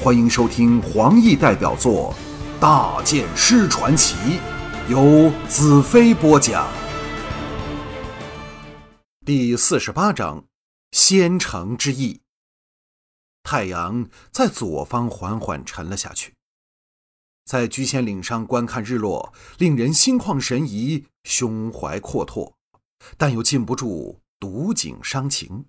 欢迎收听黄奕代表作《大剑师传奇》，由子飞播讲。第四十八章：仙城之役。太阳在左方缓缓沉了下去，在居仙岭上观看日落，令人心旷神怡，胸怀阔拓，但又禁不住睹景伤情。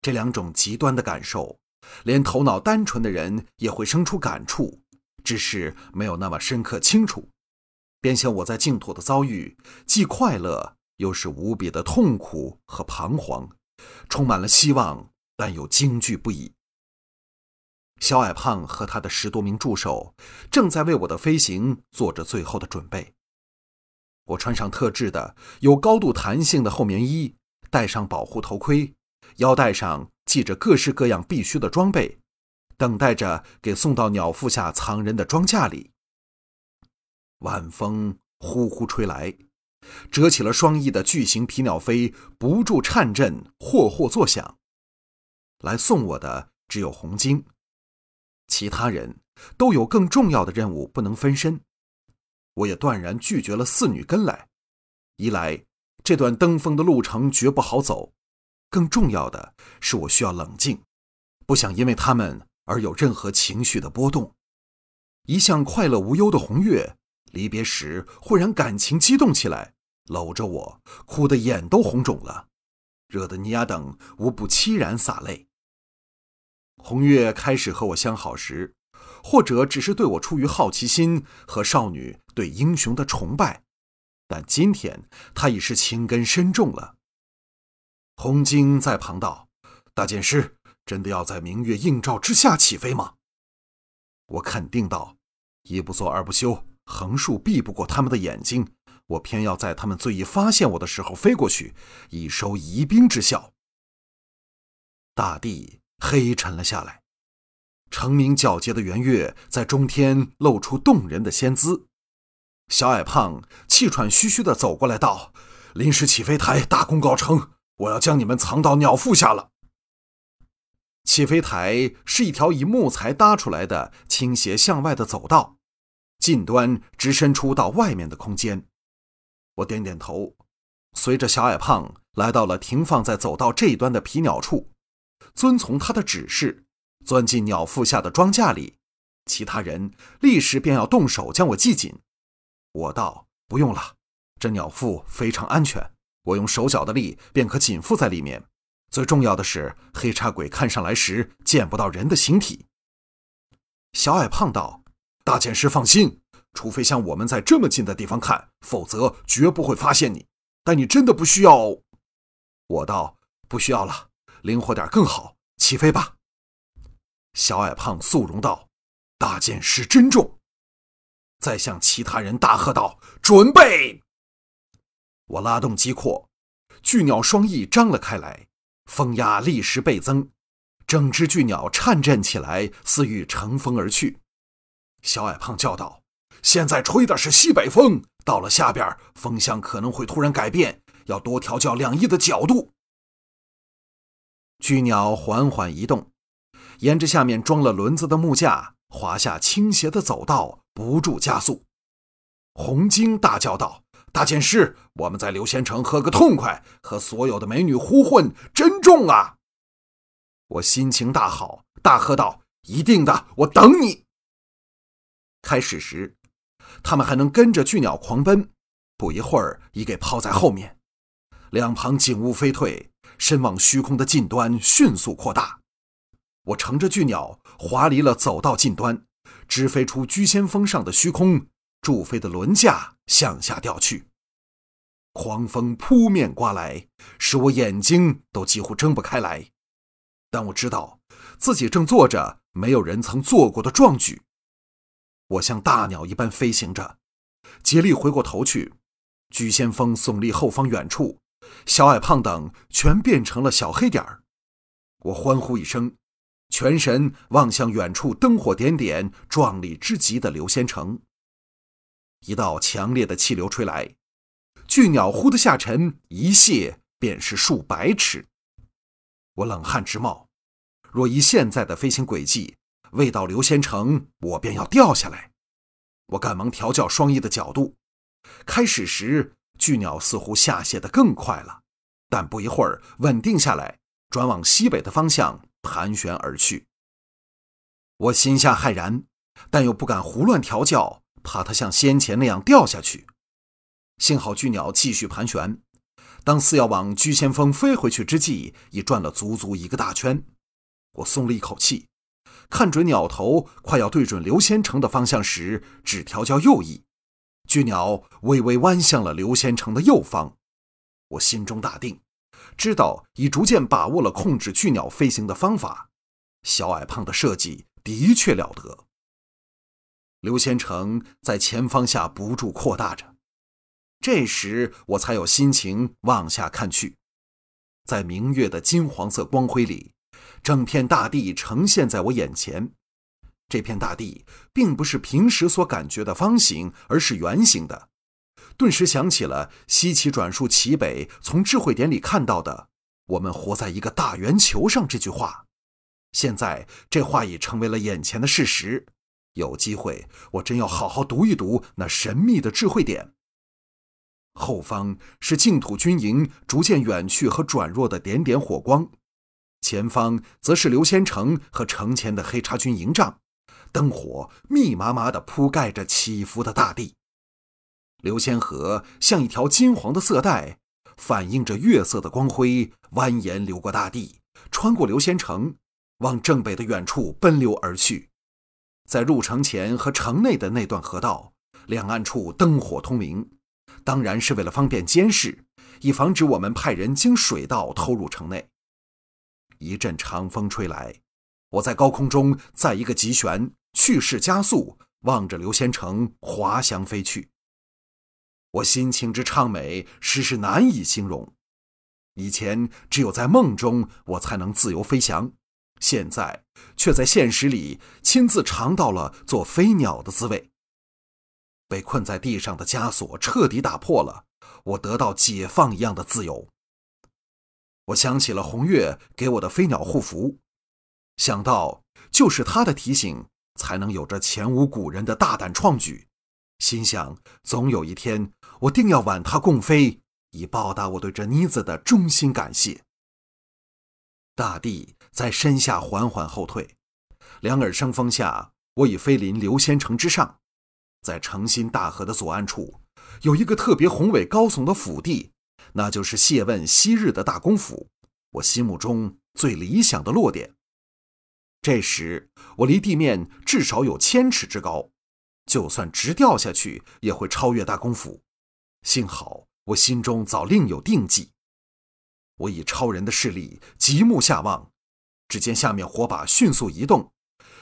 这两种极端的感受，连头脑单纯的人也会生出感触，只是没有那么深刻清楚。便像我在净土的遭遇，既快乐，又是无比的痛苦和彷徨，充满了希望，但又惊惧不已。小矮胖和他的十多名助手正在为我的飞行做着最后的准备。我穿上特制的、有高度弹性的厚棉衣，戴上保护头盔。腰带上系着各式各样必须的装备，等待着给送到鸟腹下藏人的庄稼里。晚风呼呼吹来，折起了双翼的巨型皮鸟飞不住颤震，霍霍作响。来送我的只有红晶，其他人都有更重要的任务不能分身。我也断然拒绝了四女跟来，一来这段登峰的路程绝不好走。更重要的是，我需要冷静，不想因为他们而有任何情绪的波动。一向快乐无忧的红月，离别时忽然感情激动起来，搂着我，哭得眼都红肿了，惹得尼亚等无不凄然洒泪。红月开始和我相好时，或者只是对我出于好奇心和少女对英雄的崇拜，但今天她已是情根深重了。红晶在旁道：“大剑师，真的要在明月映照之下起飞吗？”我肯定道：“一不做二不休，横竖避不过他们的眼睛，我偏要在他们最易发现我的时候飞过去，以收疑兵之效。”大地黑沉了下来，澄明皎洁的圆月在中天露出动人的仙姿。小矮胖气喘吁吁地走过来道：“临时起飞台大功告成。”我要将你们藏到鸟腹下了。起飞台是一条以木材搭出来的倾斜向外的走道，近端直伸出到外面的空间。我点点头，随着小矮胖来到了停放在走道这一端的皮鸟处，遵从他的指示，钻进鸟腹下的装架里。其他人立时便要动手将我系紧。我道：“不用了，这鸟腹非常安全。”我用手脚的力便可紧附在里面。最重要的是，黑叉鬼看上来时见不到人的形体。小矮胖道：“大剑师放心，除非像我们在这么近的地方看，否则绝不会发现你。但你真的不需要。”我道：“不需要了，灵活点更好。起飞吧。”小矮胖肃容道：“大剑师珍重。”再向其他人大喝道：“准备！”我拉动机括，巨鸟双翼张了开来，风压立时倍增，整只巨鸟颤振起来，似欲乘风而去。小矮胖叫道：“现在吹的是西北风，到了下边，风向可能会突然改变，要多调教两翼的角度。”巨鸟缓缓移动，沿着下面装了轮子的木架滑下倾斜的走道，不住加速。红鲸大叫道。大剑师，我们在流仙城喝个痛快，和所有的美女呼混，珍重啊！我心情大好，大喝道：“一定的，我等你。”开始时，他们还能跟着巨鸟狂奔，不一会儿已给抛在后面。两旁景物飞退，身往虚空的近端迅速扩大。我乘着巨鸟滑离了走道近端，直飞出居仙峰上的虚空。助飞的轮架向下掉去，狂风扑面刮来，使我眼睛都几乎睁不开来。但我知道自己正做着没有人曾做过的壮举。我像大鸟一般飞行着，竭力回过头去。居先锋耸立后方远处，小矮胖等全变成了小黑点儿。我欢呼一声，全神望向远处灯火点点、壮丽之极的流仙城。一道强烈的气流吹来，巨鸟忽的下沉，一泻便是数百尺。我冷汗直冒。若依现在的飞行轨迹，未到刘仙成，我便要掉下来。我赶忙调教双翼的角度。开始时，巨鸟似乎下泻得更快了，但不一会儿稳定下来，转往西北的方向盘旋而去。我心下骇然，但又不敢胡乱调教，怕它像先前那样掉下去。幸好巨鸟继续盘旋，当似要往居先锋飞回去之际，已转了足足一个大圈。我松了一口气，看准鸟头快要对准刘仙成的方向时，只调教右翼。巨鸟微微弯向了刘仙成的右方，我心中大定，知道已逐渐把握了控制巨鸟飞行的方法。小矮胖的设计的确了得。刘先成在前方下不住扩大着，这时我才有心情往下看去，在明月的金黄色光辉里，整片大地呈现在我眼前。这片大地并不是平时所感觉的方形，而是圆形的。顿时想起了西岐转述齐北从智慧点里看到的“我们活在一个大圆球上”这句话。现在这话已成为了眼前的事实。有机会，我真要好好读一读那神秘的智慧点。后方是净土军营逐渐远去和转弱的点点火光，前方则是刘仙成和城前的黑叉军营帐。灯火密麻麻地铺盖着起伏的大地，刘仙河像一条金黄的色带，反映着月色的光辉，蜿蜒流过大地，穿过刘仙城，往正北的远处奔流而去。在入城前和城内的那段河道，两岸处灯火通明，当然是为了方便监视，以防止我们派人经水道偷入城内。一阵长风吹来，我在高空中再一个急旋。去势加速，望着刘仙成滑翔飞去。我心情之畅美，实是难以形容。以前只有在梦中，我才能自由飞翔，现在却在现实里亲自尝到了做飞鸟的滋味。被困在地上的枷锁彻底打破了，我得到解放一样的自由。我想起了红月给我的飞鸟护符，想到就是他的提醒。才能有着前无古人的大胆创举，心想总有一天我定要挽它共飞，以报答我对这妮子的衷心感谢。大地在身下缓缓后退，两耳生风下，我已飞临刘仙城之上，在诚心大河的左岸处，有一个特别宏伟高耸的府地，那就是谢问昔日的大公府，我心目中最理想的落点。这时，我离地面至少有千尺之高，就算直掉下去，也会超越大公府。幸好我心中早另有定计。我以超人的视力极目下望，只见下面火把迅速移动，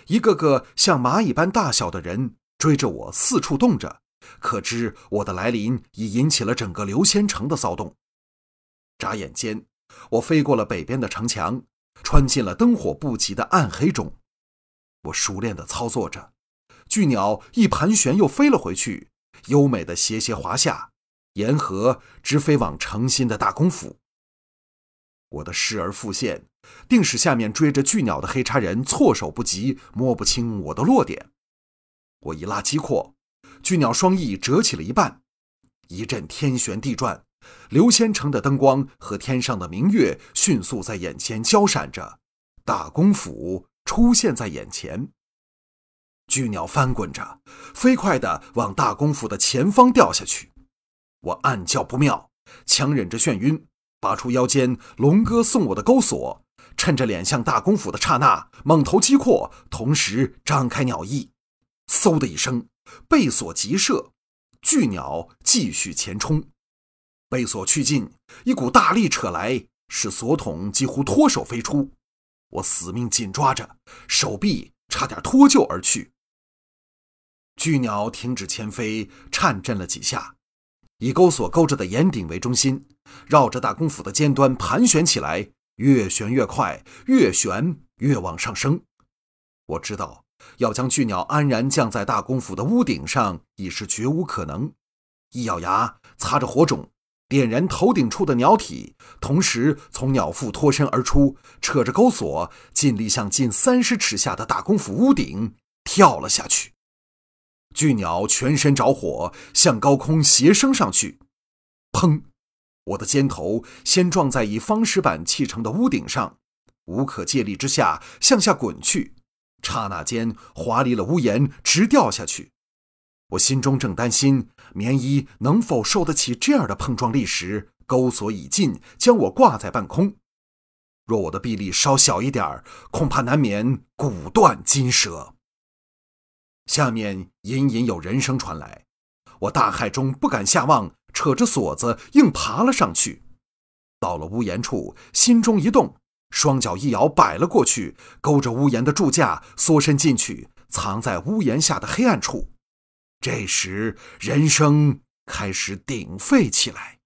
一个个像蚂蚁般大小的人追着我四处动着，可知我的来临已引起了整个流仙城的骚动。眨眼间，我飞过了北边的城墙。穿进了灯火不及的暗黑中，我熟练地操作着，巨鸟一盘旋又飞了回去，优美的斜斜滑下，沿河直飞往诚心的大公府。我的失而复现，定使下面追着巨鸟的黑叉人措手不及，摸不清我的落点。我一拉机括，巨鸟双翼折起了一半，一阵天旋地转。刘仙城的灯光和天上的明月迅速在眼前交闪着，大功府出现在眼前。巨鸟翻滚着，飞快地往大功府的前方掉下去。我暗叫不妙，强忍着眩晕，拔出腰间龙哥送我的钩索，趁着脸向大公府的刹那，猛头击阔，同时张开鸟翼，嗖的一声，背索急射，巨鸟继续前冲。被索去尽，一股大力扯来，使索筒几乎脱手飞出。我死命紧抓着，手臂差点脱臼而去。巨鸟停止前飞，颤震了几下，以钩索勾着的岩顶为中心，绕着大公府的尖端盘旋起来，越旋越快，越旋越往上升。我知道，要将巨鸟安然降在大公府的屋顶上，已是绝无可能。一咬牙，擦着火种。点燃头顶处的鸟体，同时从鸟腹脱身而出，扯着钩索，尽力向近三十尺下的大公府屋顶跳了下去。巨鸟全身着火，向高空斜升上去，砰！我的肩头先撞在以方石板砌成的屋顶上，无可借力之下向下滚去，刹那间滑离了屋檐，直掉下去。我心中正担心棉衣能否受得起这样的碰撞力时，钩索已尽，将我挂在半空。若我的臂力稍小一点儿恐怕难免骨断筋折。下面隐隐有人声传来，我大骇中不敢下望，扯着锁子硬爬了上去。到了屋檐处，心中一动，双脚一摇，摆了过去，勾着屋檐的柱架，缩身进去，藏在屋檐下的黑暗处。这时，人声开始鼎沸起来。